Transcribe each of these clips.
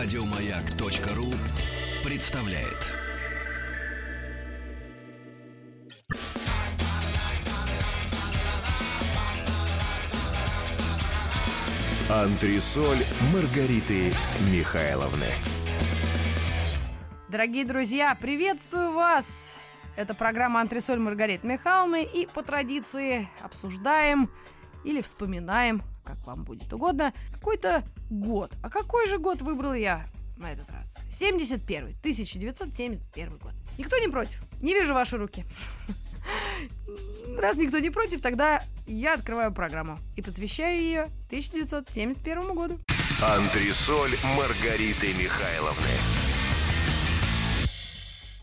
Радиомаяк.ру представляет. Антресоль Маргариты Михайловны. Дорогие друзья, приветствую вас! Это программа «Антресоль Маргариты Михайловны» и по традиции обсуждаем или вспоминаем, как вам будет угодно, какой-то год. А какой же год выбрал я на этот раз? 71 1971 год. Никто не против? Не вижу ваши руки. Раз никто не против, тогда я открываю программу и посвящаю ее 1971 году. Антресоль Маргариты Михайловны.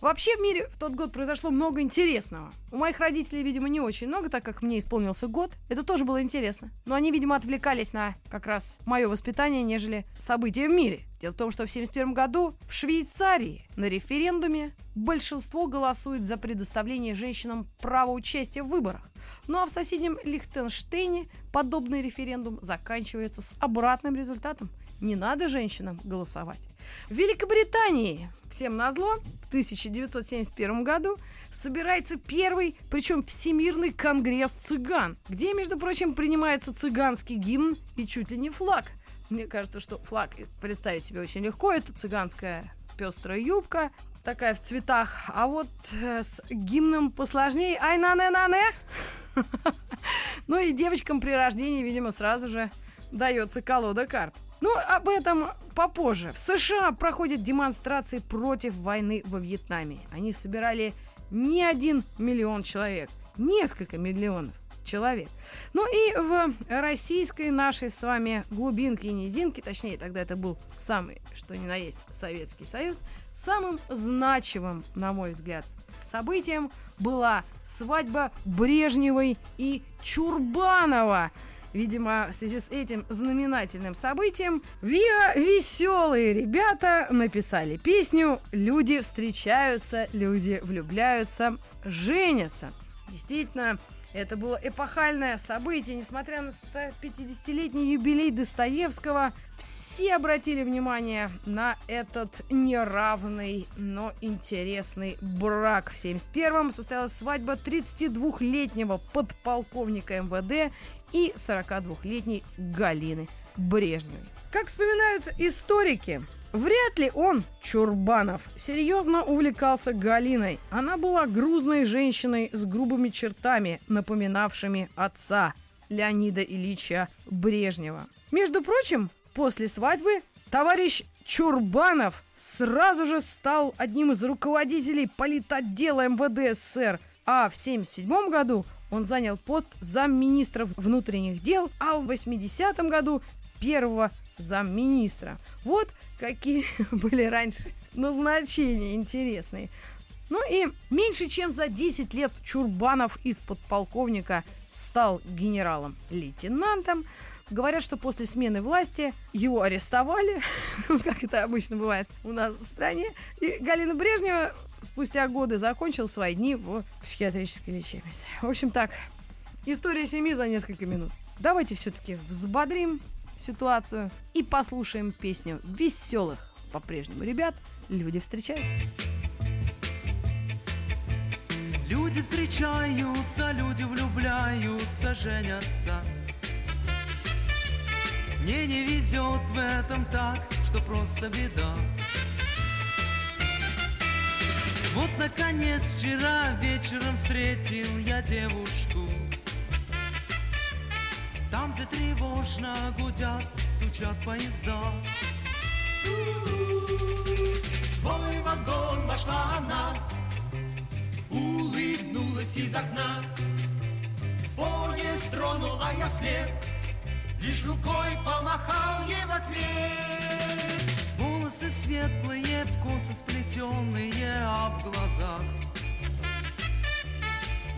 Вообще в мире в тот год произошло много интересного. У моих родителей, видимо, не очень много, так как мне исполнился год. Это тоже было интересно. Но они, видимо, отвлекались на как раз мое воспитание, нежели события в мире. Дело в том, что в 1971 году в Швейцарии на референдуме большинство голосует за предоставление женщинам права участия в выборах. Ну а в соседнем Лихтенштейне подобный референдум заканчивается с обратным результатом. Не надо женщинам голосовать. В Великобритании, всем назло, в 1971 году собирается первый, причем Всемирный конгресс цыган, где, между прочим, принимается цыганский гимн и чуть ли не флаг. Мне кажется, что флаг представить себе очень легко. Это цыганская пестрая юбка, такая в цветах. А вот э, с гимном посложнее. Ай, на не на не Ну и девочкам при рождении, видимо, сразу же дается колода карт. Ну, об этом попозже. В США проходят демонстрации против войны во Вьетнаме. Они собирали не один миллион человек, несколько миллионов человек. Ну и в российской нашей с вами глубинке и низинке, точнее, тогда это был самый, что ни на есть, Советский Союз, самым значимым, на мой взгляд, событием была свадьба Брежневой и Чурбанова. Видимо, в связи с этим знаменательным событием ВИА веселые ребята написали песню «Люди встречаются, люди влюбляются, женятся». Действительно, это было эпохальное событие, несмотря на 150-летний юбилей Достоевского, все обратили внимание на этот неравный, но интересный брак. В 71-м состоялась свадьба 32-летнего подполковника МВД и 42-летней Галины Брежневой. Как вспоминают историки, Вряд ли он, Чурбанов, серьезно увлекался Галиной. Она была грузной женщиной с грубыми чертами, напоминавшими отца Леонида Ильича Брежнева. Между прочим, после свадьбы товарищ Чурбанов сразу же стал одним из руководителей политотдела МВД СССР, а в 1977 году он занял пост замминистра внутренних дел, а в 80-м году первого замминистра. Вот какие были раньше назначения интересные. Ну и меньше чем за 10 лет Чурбанов из подполковника стал генералом-лейтенантом. Говорят, что после смены власти его арестовали, как это обычно бывает у нас в стране. И Галина Брежнева спустя годы закончил свои дни в психиатрической лечебнице. В общем так, история семьи за несколько минут. Давайте все-таки взбодрим ситуацию и послушаем песню веселых по-прежнему ребят «Люди встречаются». Люди встречаются, люди влюбляются, женятся. Мне не везет в этом так, что просто беда. Вот, наконец, вчера вечером встретил я девушку. Там, где тревожно гудят, стучат поезда. Свой вагон вошла она, улыбнулась из окна. Поезд тронул, а я вслед, лишь рукой помахал ей в ответ. Волосы светлые, в косы сплетенные, а в глазах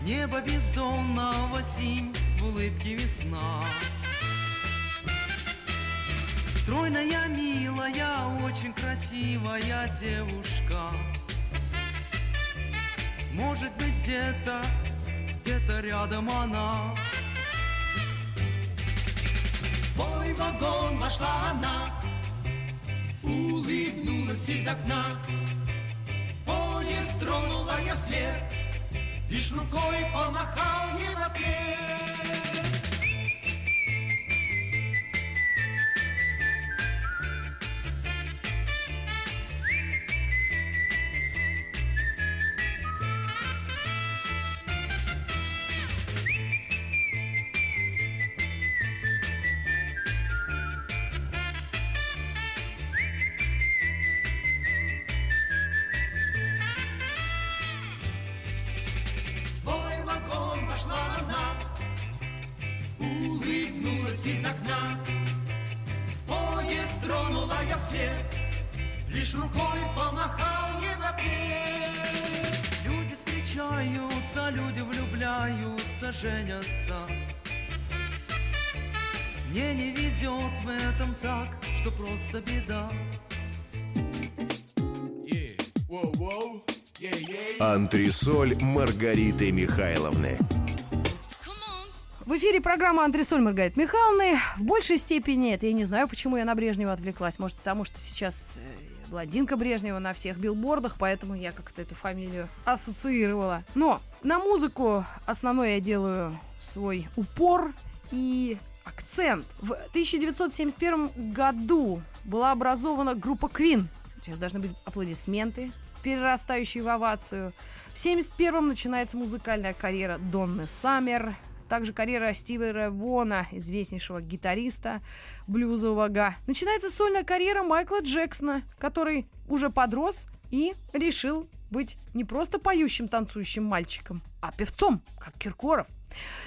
Небо бездонного синь, в улыбке весна. Стройная, милая, очень красивая девушка. Может быть, где-то, где-то рядом она. В свой вагон вошла она, улыбнулась из окна. Поезд тронула я вслед, лишь рукой помахал ей в ответ. Влюбляются, женятся. Мне не везет в этом так, что просто беда. Антресоль Маргариты Михайловны. В эфире программа «Андресоль Маргариты Михайловны». В большей степени, это я не знаю, почему я на Брежнева отвлеклась. Может, потому что сейчас э, блондинка Брежнева на всех билбордах, поэтому я как-то эту фамилию ассоциировала. Но на музыку основной я делаю свой упор и акцент. В 1971 году была образована группа Queen. Сейчас должны быть аплодисменты, перерастающие в овацию. В 71-м начинается музыкальная карьера Донны Саммер, также карьера Стива Ревона, известнейшего гитариста блюзового. Начинается сольная карьера Майкла Джексона, который уже подрос и решил быть не просто поющим, танцующим мальчиком, а певцом, как Киркоров.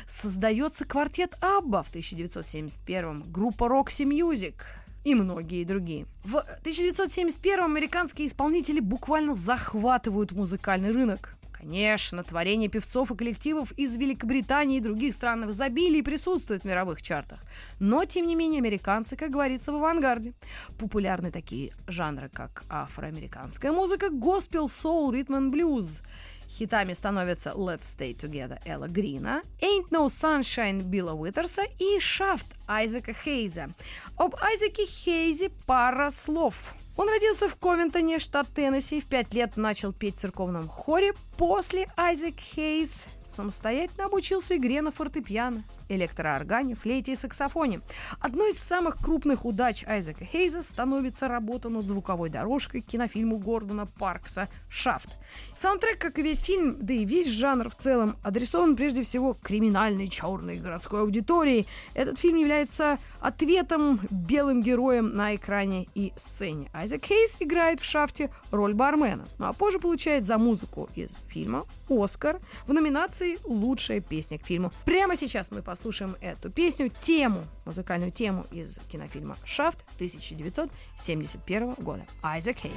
Создается квартет Абба в 1971 группа Roxy Music и многие другие. В 1971 американские исполнители буквально захватывают музыкальный рынок. Конечно, творения певцов и коллективов из Великобритании и других стран в изобилии присутствуют в мировых чартах. Но, тем не менее, американцы, как говорится, в авангарде. Популярны такие жанры, как афроамериканская музыка, госпел, соул, ритм и блюз. Хитами становятся Let's Stay Together Элла Грина, Ain't No Sunshine Билла Уитерса и Shaft Айзека Хейза. Об Айзеке Хейзе пара слов. Он родился в Ковентоне, штат Теннесси, в пять лет начал петь в церковном хоре. После Айзек Хейз самостоятельно обучился игре на фортепиано, электрооргане, флейте и саксофоне. Одной из самых крупных удач Айзека Хейза становится работа над звуковой дорожкой к кинофильму Гордона Паркса «Шафт». Саундтрек, как и весь фильм, да и весь жанр в целом, адресован прежде всего криминальной черной городской аудитории. Этот фильм является ответом белым героям на экране и сцене. Айзек Хейс играет в «Шафте» роль бармена, ну а позже получает за музыку из фильма «Оскар» в номинации «Лучшая песня к фильму». Прямо сейчас мы послушаем эту песню, тему, музыкальную тему из кинофильма «Шафт» 1971 года. Айзек Хейс.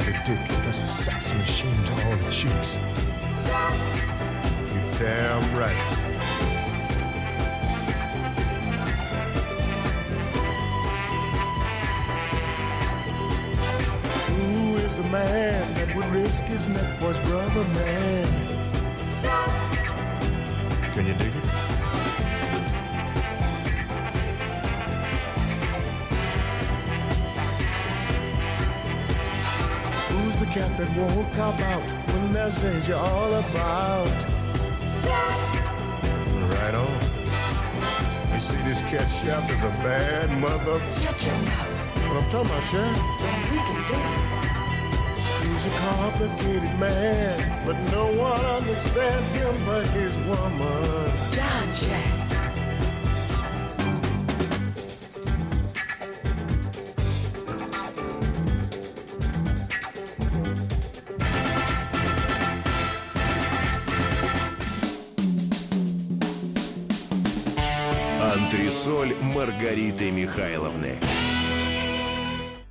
Black private dick that's a sex machine to all the chicks? You damn right. Who is the man that would risk his neck for his brother, man? Can you dig it? That won't come out when there's danger all about? Right on. You see, this cat Shaft is a bad mother. Shut your mouth. What I'm talking about? Then we can do it. He's a complicated man, but no one understands him but his woman. John Jack. Михайловны.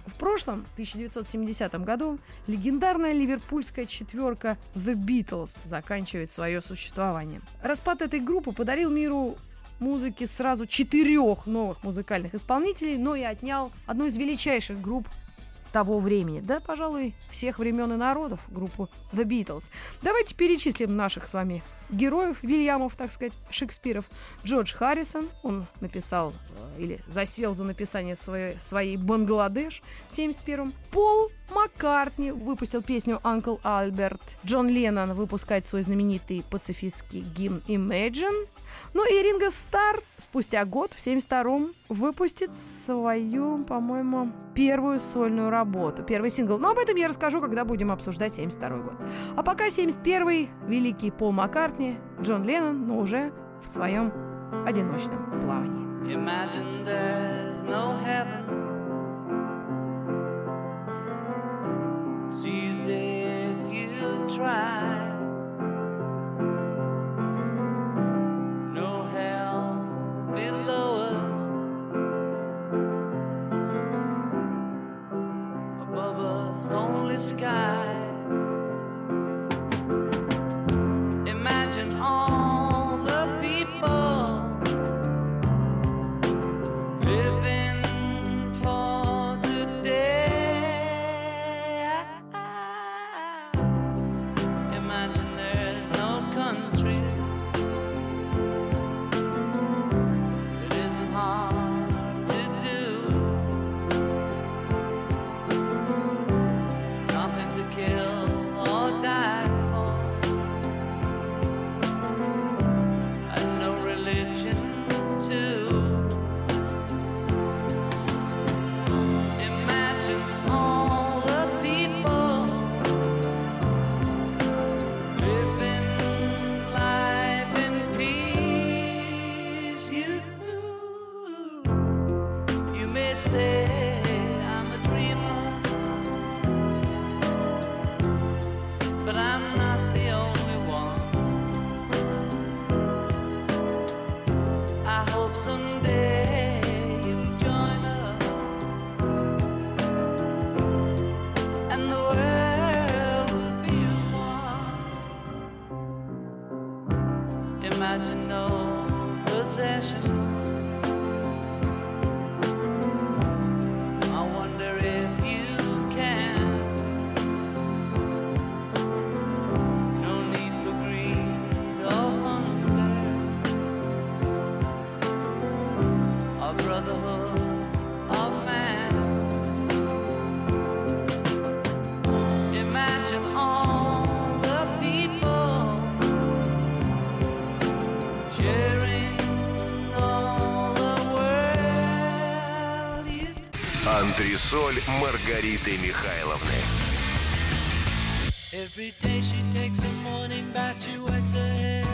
В прошлом, 1970 году, легендарная ливерпульская четверка The Beatles заканчивает свое существование. Распад этой группы подарил миру музыки сразу четырех новых музыкальных исполнителей, но и отнял одну из величайших групп того времени, да, пожалуй, всех времен и народов, группу The Beatles. Давайте перечислим наших с вами героев, Вильямов, так сказать, Шекспиров. Джордж Харрисон, он написал э, или засел за написание своей, своей «Бангладеш» в 71-м. Пол Маккартни выпустил песню «Uncle Альберт». Джон Леннон выпускает свой знаменитый пацифистский гимн «Imagine». Ну и Ринго Стар спустя год, в 72-м, выпустит свою, по-моему, первую сольную работу, первый сингл. Но об этом я расскажу, когда будем обсуждать 72 год. А пока 71-й, великий Пол Маккартни, Джон Леннон, но уже в своем одиночном плавании. It's easy if you try. Sky. Антресоль Маргариты Михайловны. Every day she takes a morning bath, she wets her hair.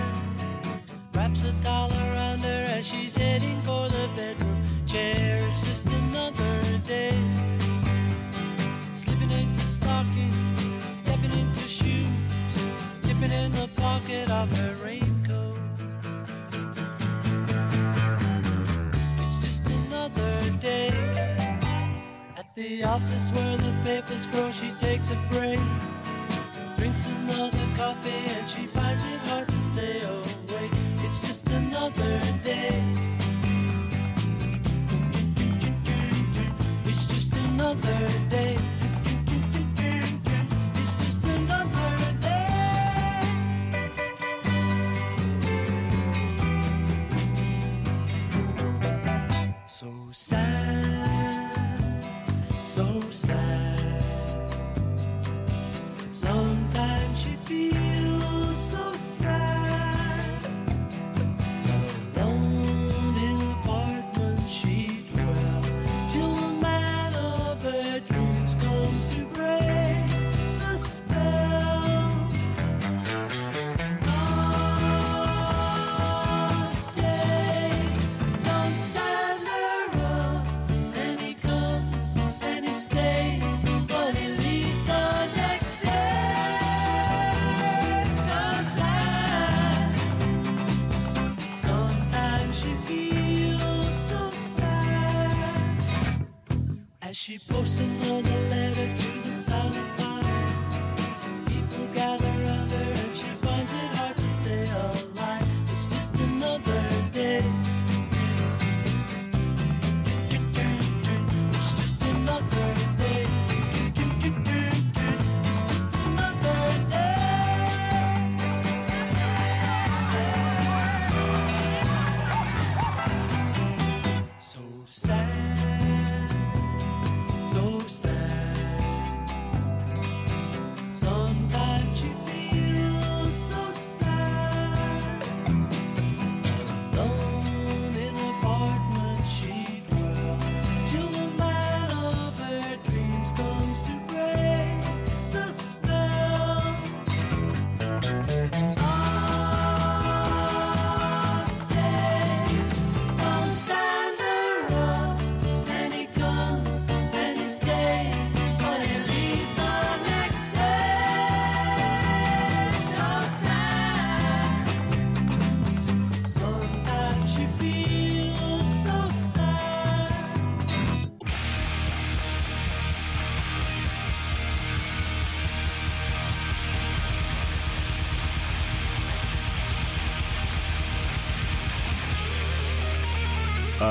Wraps a towel around her as she's heading for the bedroom chair. It's just another day. Slipping into stockings, stepping into shoes, dipping in the pocket of her raincoat. The office where the papers grow, she takes a break. Drinks another coffee and she finds it hard to stay awake. It's just another day. It's just another day.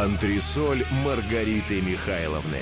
Антресоль Маргариты Михайловны.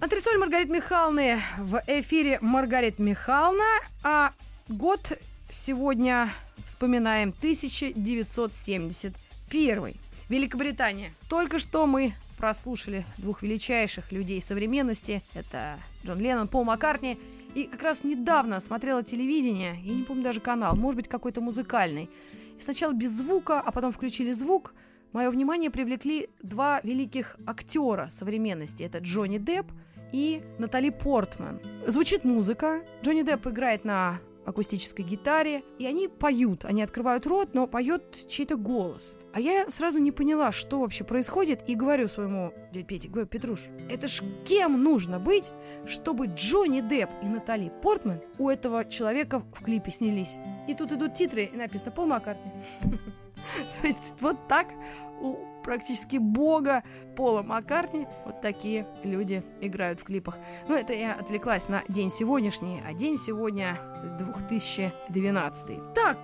Антресоль Маргариты Михайловны в эфире Маргарита Михайловна, а год сегодня вспоминаем 1971. Великобритания. Только что мы прослушали двух величайших людей современности. Это Джон Леннон, Пол Маккартни. И как раз недавно смотрела телевидение, я не помню даже канал, может быть, какой-то музыкальный. И сначала без звука, а потом включили звук. Мое внимание привлекли два великих актера современности. Это Джонни Депп и Натали Портман. Звучит музыка. Джонни Депп играет на акустической гитаре, и они поют. Они открывают рот, но поет чей-то голос. А я сразу не поняла, что вообще происходит, и говорю своему дяде Пете, говорю, Петруш, это ж кем нужно быть, чтобы Джонни Депп и Натали Портман у этого человека в клипе снялись? И тут идут титры, и написано Пол Маккартни. То есть вот так у практически бога Пола Маккартни вот такие люди играют в клипах. Ну, это я отвлеклась на день сегодняшний, а день сегодня 2012. Так,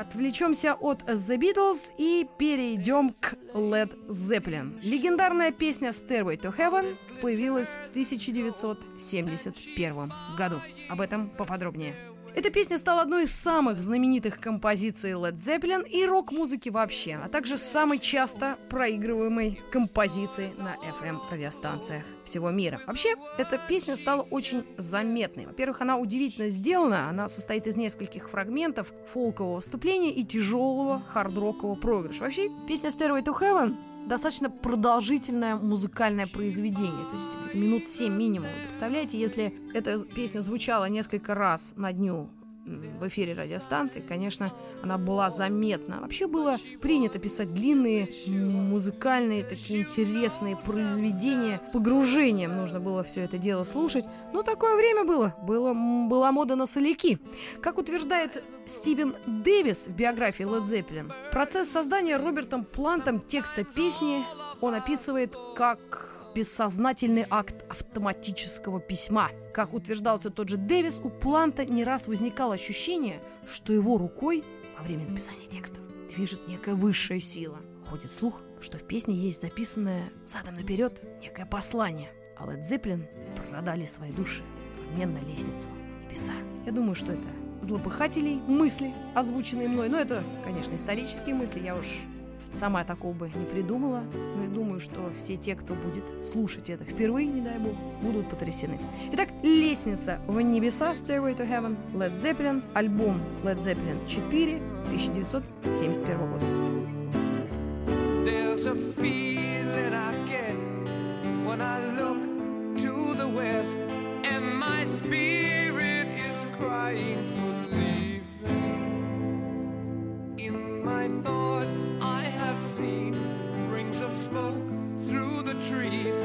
отвлечемся от The Beatles и перейдем к Led Zeppelin. Легендарная песня Stairway to Heaven появилась в 1971 году. Об этом поподробнее. Эта песня стала одной из самых знаменитых композиций Led Zeppelin и рок-музыки вообще, а также самой часто проигрываемой композицией на FM-радиостанциях всего мира. Вообще, эта песня стала очень заметной. Во-первых, она удивительно сделана, она состоит из нескольких фрагментов фолкового вступления и тяжелого хард-рокового проигрыша. Вообще, песня Stairway to Heaven достаточно продолжительное музыкальное произведение, то есть минут 7 минимум. Представляете, если эта песня звучала несколько раз на дню в эфире радиостанции, конечно, она была заметна. Вообще было принято писать длинные музыкальные, такие интересные произведения. Погружением нужно было все это дело слушать. Но такое время было. было была мода на соляки. Как утверждает Стивен Дэвис в биографии Led Zeppelin, процесс создания Робертом Плантом текста песни он описывает как бессознательный акт автоматического письма. Как утверждался тот же Дэвис, у Планта не раз возникало ощущение, что его рукой во время написания текстов движет некая высшая сила. Ходит слух, что в песне есть записанное задом наперед некое послание, а Led Zeppelin продали свои души в обмен на лестницу в небеса. Я думаю, что это злопыхателей мысли, озвученные мной. Но это, конечно, исторические мысли, я уж Сама такого бы не придумала, но я думаю, что все те, кто будет слушать это впервые, не дай бог, будут потрясены. Итак, «Лестница в небеса» Stairway to Heaven, Led Zeppelin, альбом Led Zeppelin 4, 1971 года. There's a feeling trees,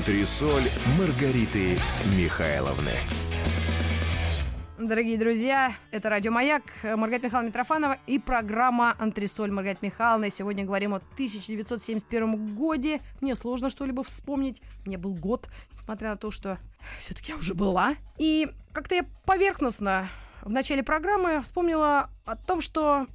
Антресоль Маргариты Михайловны. Дорогие друзья, это Радио Маяк, Маргарита Михайловна Митрофанова и программа «Антресоль» Маргариты Михайловны. Сегодня говорим о 1971 годе. Мне сложно что-либо вспомнить. Мне был год, несмотря на то, что все-таки я уже была. И как-то я поверхностно в начале программы вспомнила о том, что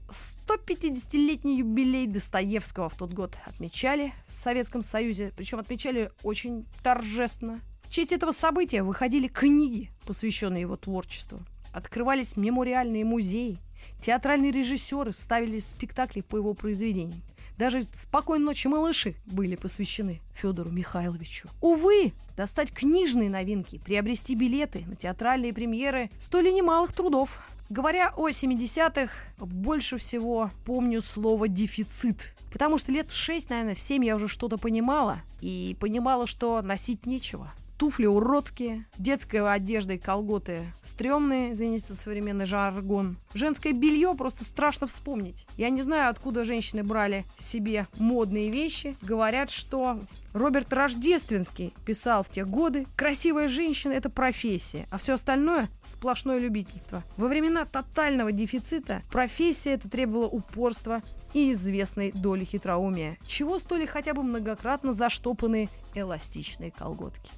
150-летний юбилей Достоевского в тот год отмечали в Советском Союзе. Причем отмечали очень торжественно. В честь этого события выходили книги, посвященные его творчеству. Открывались мемориальные музеи. Театральные режиссеры ставили спектакли по его произведениям. Даже «Спокойной ночи, малыши» были посвящены Федору Михайловичу. Увы, достать книжные новинки, приобрести билеты на театральные премьеры стоили немалых трудов. Говоря о 70-х, больше всего помню слово «дефицит». Потому что лет в 6, наверное, в 7 я уже что-то понимала. И понимала, что носить нечего туфли уродские, детская одежда и колготы стрёмные, извините за современный жаргон. Женское белье просто страшно вспомнить. Я не знаю, откуда женщины брали себе модные вещи. Говорят, что Роберт Рождественский писал в те годы, красивая женщина – это профессия, а все остальное – сплошное любительство. Во времена тотального дефицита профессия это требовала упорства и известной доли хитроумия, чего стоили хотя бы многократно заштопанные эластичные колготки.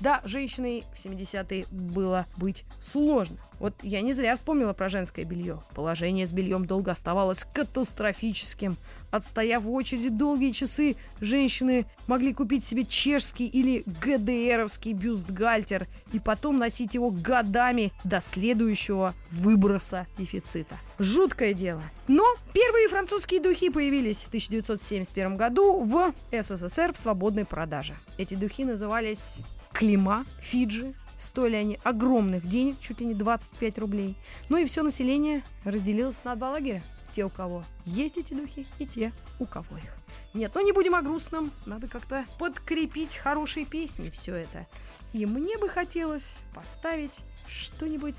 Да, женщиной в 70-е было быть сложно. Вот я не зря вспомнила про женское белье. Положение с бельем долго оставалось катастрофическим. Отстояв в очереди долгие часы, женщины могли купить себе чешский или ГДРовский бюстгальтер и потом носить его годами до следующего выброса дефицита. Жуткое дело. Но первые французские духи появились в 1971 году в СССР в свободной продаже. Эти духи назывались Клима, Фиджи. Стоили они огромных денег, чуть ли не 25 рублей. Ну и все население разделилось на два лагеря. Те, у кого есть эти духи, и те, у кого их. Нет, ну не будем о грустном. Надо как-то подкрепить хорошие песни все это. И мне бы хотелось поставить что-нибудь,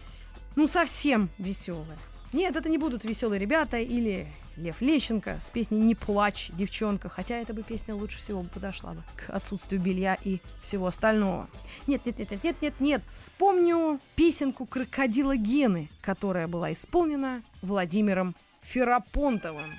ну, совсем веселое. Нет, это не будут веселые ребята или Лев Лещенко с песней «Не плачь, девчонка», хотя эта бы песня лучше всего бы подошла бы к отсутствию белья и всего остального. Нет, нет, нет, нет, нет, нет, нет. Вспомню песенку «Крокодила Гены», которая была исполнена Владимиром Ферапонтовым.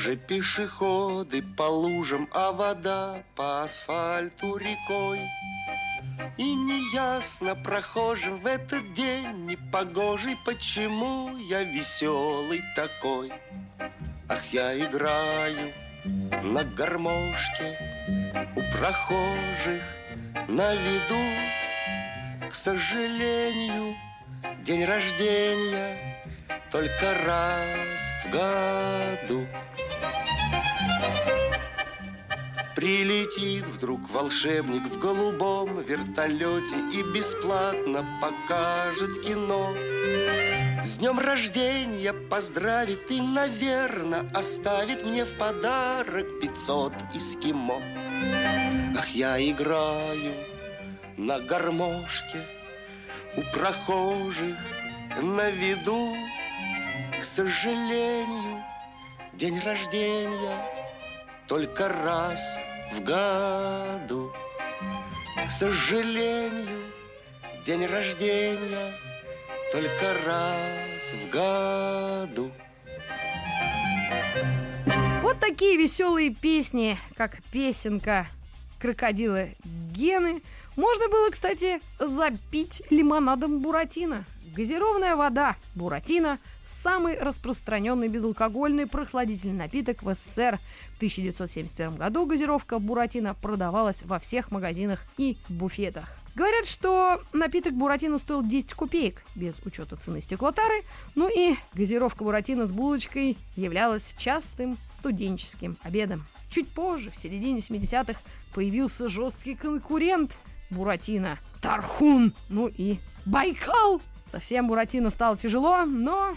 Неуклюже пешеходы по лужам, а вода по асфальту рекой. И неясно прохожим в этот день непогожий, почему я веселый такой. Ах, я играю на гармошке у прохожих на виду. К сожалению, день рождения только раз в году. Прилетит вдруг волшебник в голубом вертолете И бесплатно покажет кино. С днем рождения поздравит и, наверное, Оставит мне в подарок 500 эскимо. Ах, я играю на гармошке У прохожих на виду. К сожалению, день рождения только раз в году. К сожалению, день рождения только раз в году. Вот такие веселые песни, как песенка крокодила Гены. Можно было, кстати, запить лимонадом Буратино. Газированная вода Буратино – самый распространенный безалкогольный прохладительный напиток в СССР. В 1971 году газировка Буратино продавалась во всех магазинах и буфетах. Говорят, что напиток Буратино стоил 10 копеек, без учета цены стеклотары. Ну и газировка Буратино с булочкой являлась частым студенческим обедом. Чуть позже, в середине 70-х, появился жесткий конкурент Буратино – Тархун, ну и Байкал. Совсем Буратино стало тяжело, но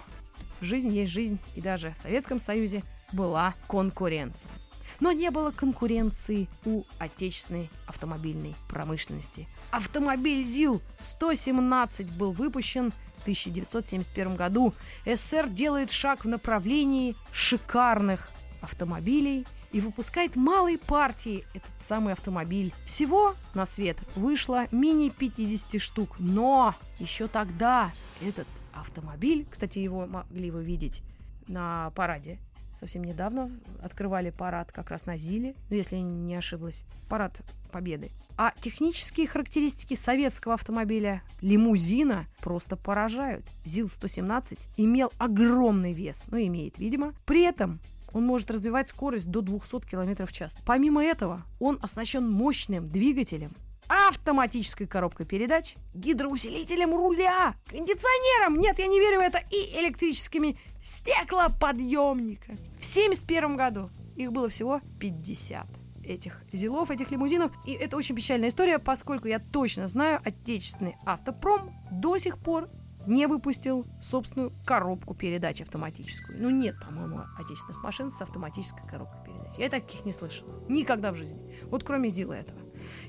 жизнь есть жизнь, и даже в Советском Союзе была конкуренция. Но не было конкуренции у отечественной автомобильной промышленности. Автомобиль ЗИЛ-117 был выпущен в 1971 году. СССР делает шаг в направлении шикарных автомобилей и выпускает малой партии этот самый автомобиль. Всего на свет вышло мини 50 штук, но еще тогда этот автомобиль, кстати, его могли вы видеть на параде совсем недавно открывали парад как раз на Зиле, ну, если не ошиблась, парад Победы. А технические характеристики советского автомобиля лимузина просто поражают. ЗИЛ-117 имел огромный вес, ну, имеет, видимо. При этом он может развивать скорость до 200 км в час. Помимо этого, он оснащен мощным двигателем, автоматической коробкой передач, гидроусилителем руля, кондиционером, нет, я не верю в это, и электрическими стеклоподъемниками. В 1971 году их было всего 50 этих зилов, этих лимузинов. И это очень печальная история, поскольку я точно знаю, отечественный автопром до сих пор не выпустил собственную коробку передач автоматическую. Ну, нет, по-моему, отечественных машин с автоматической коробкой передач. Я таких не слышала. Никогда в жизни. Вот кроме Зила этого.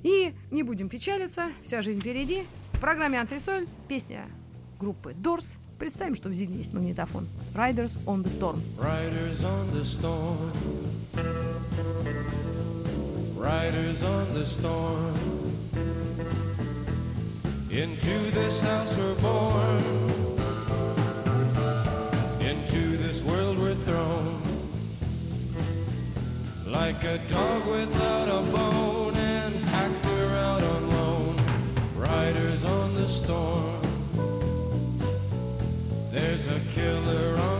И не будем печалиться, вся жизнь впереди. В программе «Антресоль» песня группы Doors. Представим, что в Зиле есть магнитофон. Riders on the Storm. Riders on the storm. Riders on the storm. Into this house we're born. Into this world we're thrown. Like a dog without a bone, a killer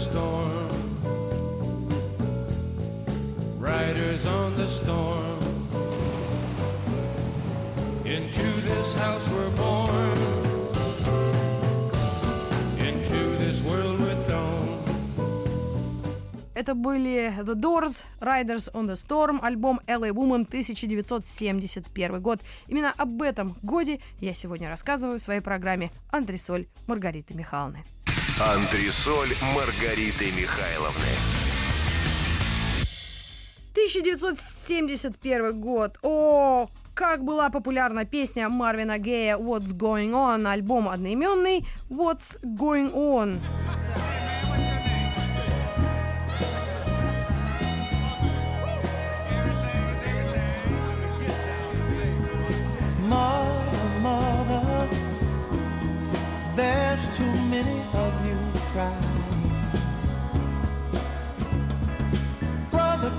storm. Riders on the storm. Into this house we're born. Into this world we're thrown. Это были The Doors, Riders on the Storm, альбом LA Woman 1971 год. Именно об этом годе я сегодня рассказываю в своей программе «Антресоль» Маргариты Михайловны. Антресоль Маргариты Михайловны. 1971 год. О, как была популярна песня Марвина Гея «What's Going On», альбом одноименный «What's Going On». Mother,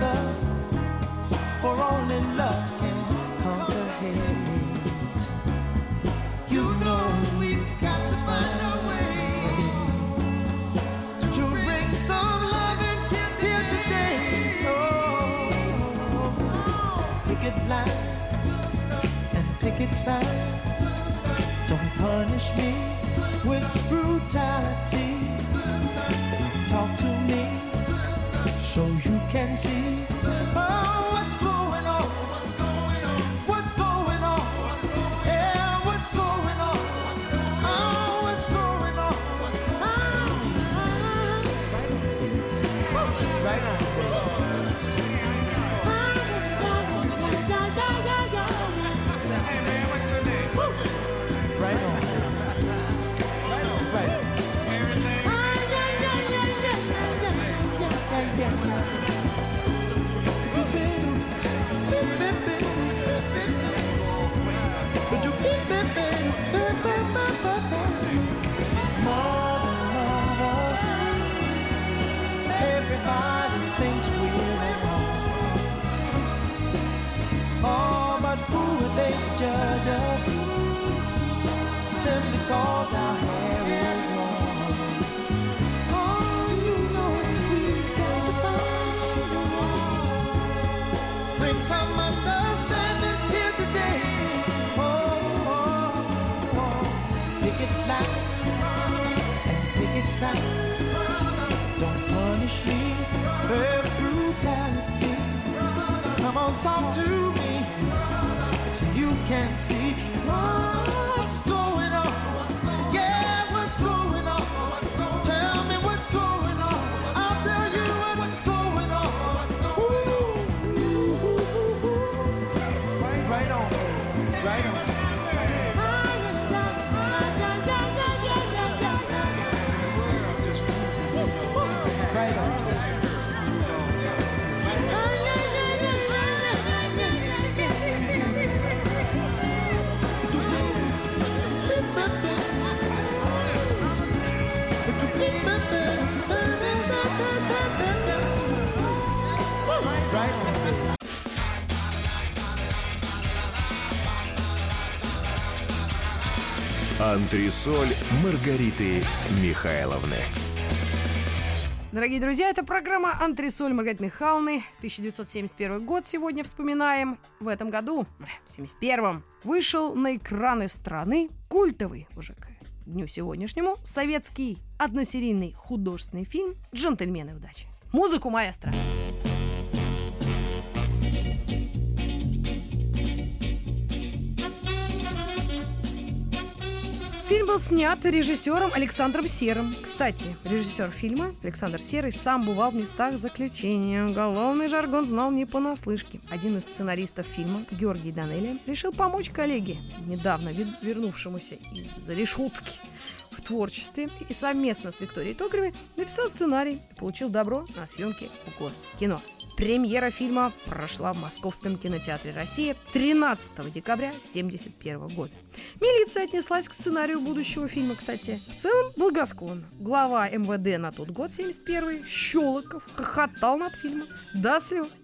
answer, for only love can conquer hate. You know we've got to find a way to bring some loving here today. Oh, picket lines and picket signs. Don't punish me with brutality. Talk to me so you can see. Oh. Judge us? Simply cause our hair is long. Oh, you know we've got to find. Bring some understanding here today. Oh, oh, oh. pick it loud and pick it sound. Don't punish me with brutality. Come on, talk to can't see what's going Антресоль Маргариты Михайловны. Дорогие друзья, это программа «Антресоль» Маргариты Михайловны. 1971 год сегодня вспоминаем. В этом году, в 71-м, вышел на экраны страны культовый уже к дню сегодняшнему советский односерийный художественный фильм «Джентльмены удачи». Музыку маэстро. Фильм был снят режиссером Александром Серым. Кстати, режиссер фильма Александр Серый сам бывал в местах заключения. Уголовный жаргон знал не понаслышке. Один из сценаристов фильма, Георгий Данелия, решил помочь коллеге, недавно вер- вернувшемуся из решетки в творчестве и совместно с Викторией Токаревой написал сценарий и получил добро на съемки в Госкино. Премьера фильма прошла в Московском кинотеатре «Россия» 13 декабря 1971 года. Милиция отнеслась к сценарию будущего фильма, кстати. В целом благосклонно. Глава МВД на тот год, 71 Щелоков, хохотал над фильмом до слез.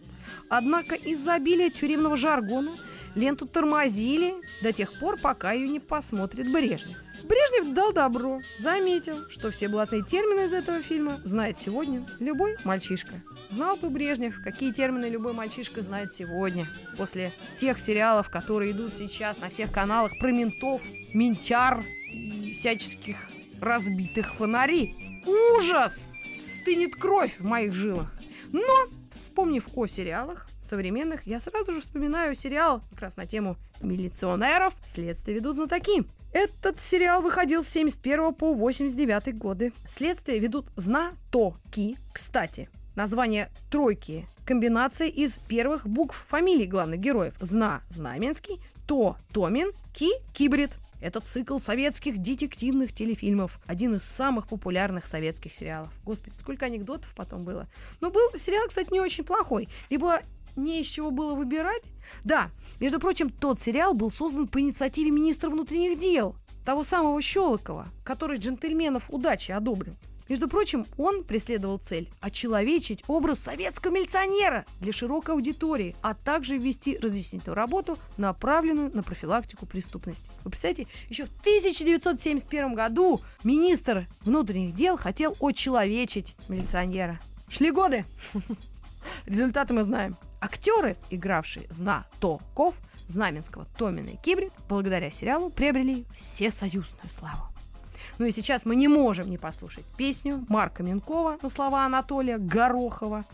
Однако из-за обилия тюремного жаргона ленту тормозили до тех пор, пока ее не посмотрит Брежнев. Брежнев дал добро, заметил, что все блатные термины из этого фильма знает сегодня любой мальчишка. Знал бы Брежнев, какие термины любой мальчишка знает сегодня. После тех сериалов, которые идут сейчас на всех каналах про ментов, ментяр и всяческих разбитых фонарей. Ужас! Стынет кровь в моих жилах. Но, вспомнив о сериалах современных, я сразу же вспоминаю сериал как раз на тему милиционеров «Следствие ведут знатоки». Этот сериал выходил с 71 по 89 годы. Следствие ведут знатоки. Кстати, название «тройки» – комбинация из первых букв фамилий главных героев. Зна – Знаменский, То – Томин, Ки – Кибрид. Это цикл советских детективных телефильмов. Один из самых популярных советских сериалов. Господи, сколько анекдотов потом было. Но был сериал, кстати, не очень плохой. Либо не из чего было выбирать. Да, между прочим, тот сериал был создан по инициативе министра внутренних дел, того самого Щелокова, который джентльменов удачи одобрил. Между прочим, он преследовал цель – очеловечить образ советского милиционера для широкой аудитории, а также ввести разъяснительную работу, направленную на профилактику преступности. Вы представляете, еще в 1971 году министр внутренних дел хотел очеловечить милиционера. Шли годы. Результаты мы знаем. Актеры, игравшие знатоков, Знаменского, Томина и Кибрид, благодаря сериалу приобрели всесоюзную славу. Ну и сейчас мы не можем не послушать песню Марка Минкова на слова Анатолия Горохова,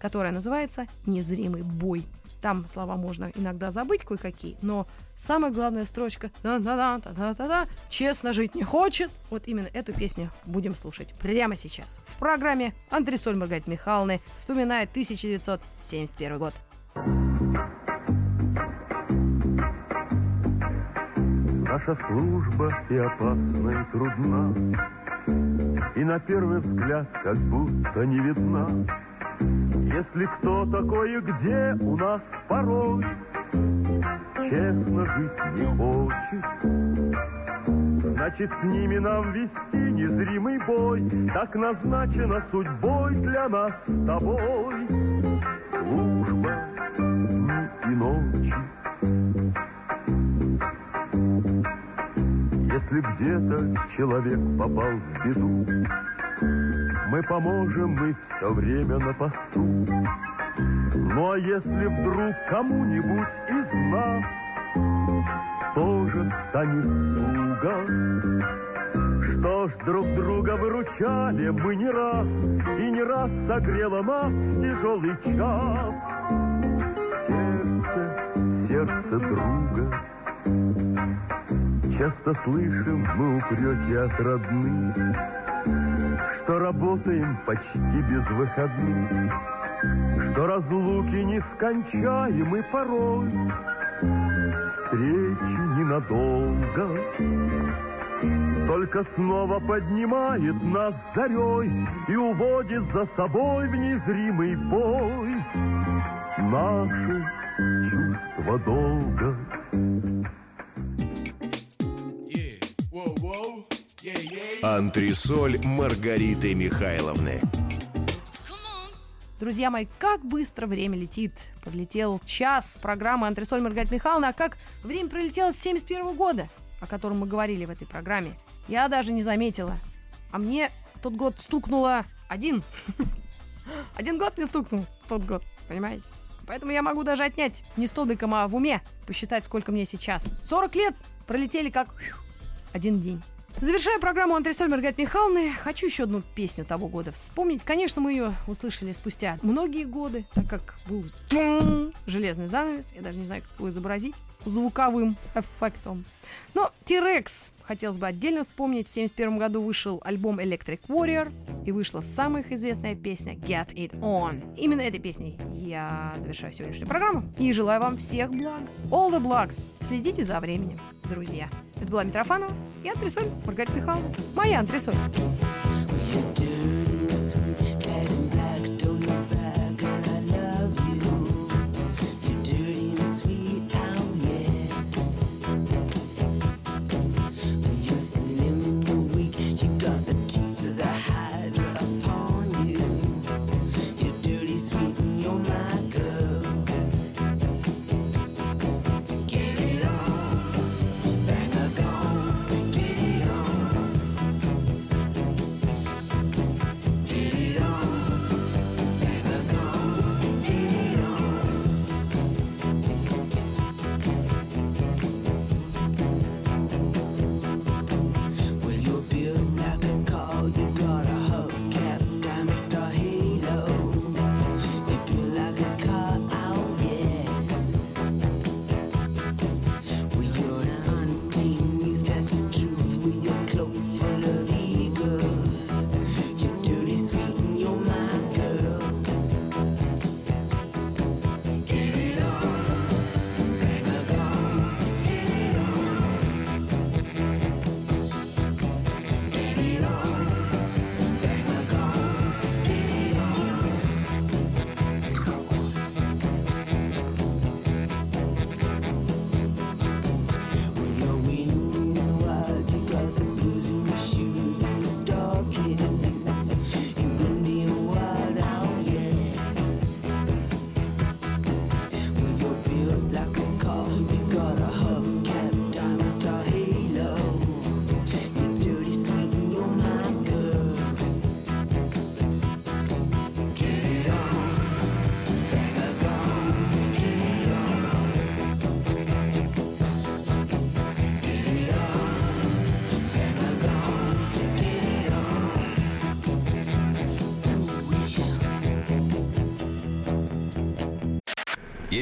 которая называется «Незримый бой». Там слова можно иногда забыть кое-какие, но самая главная строчка честно жить не хочет. Вот именно эту песню будем слушать прямо сейчас. В программе Антресоль Маргариты Михайловны вспоминает 1971 год. Наша служба и опасна, и трудна, И на первый взгляд как будто не видна. Если кто такой и где у нас порой Честно жить не хочет, Значит, с ними нам вести незримый бой, Так назначено судьбой для нас с тобой. Служба дни и ночи, Если где-то человек попал в беду, Мы поможем, мы все время на посту. Ну а если вдруг кому-нибудь из нас Тоже станет туго, Что ж, друг друга выручали мы не раз, И не раз согрело нас тяжелый час. Сердце, сердце друга, Часто слышим мы упреки от родных, Что работаем почти без выходных, Что разлуки нескончаемы порой, Встречи ненадолго, Только снова поднимает нас зарей И уводит за собой в незримый бой Наши чувства долга. Антресоль Маргариты Михайловны. Друзья мои, как быстро время летит. Подлетел час программы «Антресоль Маргарита Михайловна», а как время пролетело с 71 года, о котором мы говорили в этой программе. Я даже не заметила. А мне тот год стукнуло один. Один год мне стукнул тот год, понимаете? Поэтому я могу даже отнять не столбиком, а в уме посчитать, сколько мне сейчас. 40 лет пролетели как один день. Завершая программу Антресоль Маргариты Михайловны, хочу еще одну песню того года вспомнить. Конечно, мы ее услышали спустя многие годы, так как был железный занавес. Я даже не знаю, как его изобразить звуковым эффектом. Но Тирекс хотелось бы отдельно вспомнить. В 71 году вышел альбом Electric Warrior, и вышла самая их известная песня Get It On. Именно этой песней я завершаю сегодняшнюю программу и желаю вам всех благ. All the blocks. Следите за временем, друзья. Это была Митрофанова и Антресоль Маргарита Михайловна. Моя Антресоль.